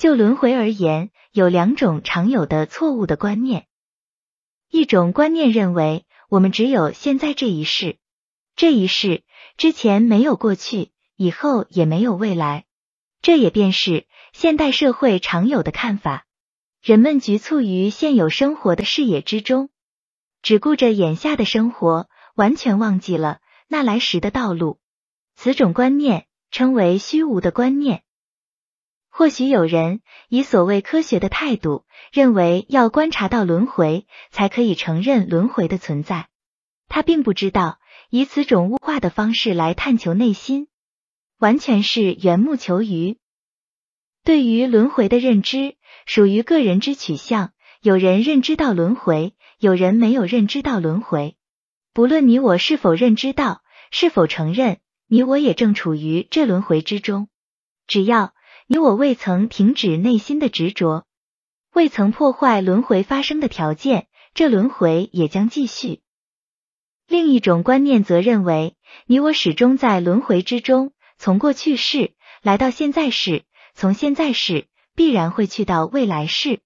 就轮回而言，有两种常有的错误的观念。一种观念认为，我们只有现在这一世，这一世之前没有过去，以后也没有未来。这也便是现代社会常有的看法。人们局促于现有生活的视野之中，只顾着眼下的生活，完全忘记了那来时的道路。此种观念称为虚无的观念。或许有人以所谓科学的态度，认为要观察到轮回，才可以承认轮回的存在。他并不知道，以此种物化的方式来探求内心，完全是缘木求鱼。对于轮回的认知，属于个人之取向。有人认知到轮回，有人没有认知到轮回。不论你我是否认知到，是否承认，你我也正处于这轮回之中。只要。你我未曾停止内心的执着，未曾破坏轮回发生的条件，这轮回也将继续。另一种观念则认为，你我始终在轮回之中，从过去世来到现在世，从现在世必然会去到未来世。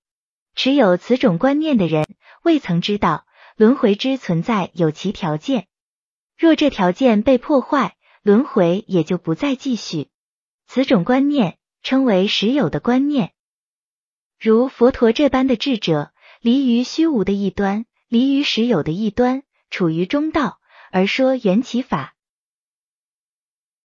持有此种观念的人，未曾知道轮回之存在有其条件，若这条件被破坏，轮回也就不再继续。此种观念。称为实有的观念，如佛陀这般的智者，离于虚无的一端，离于实有的一端，处于中道，而说缘起法，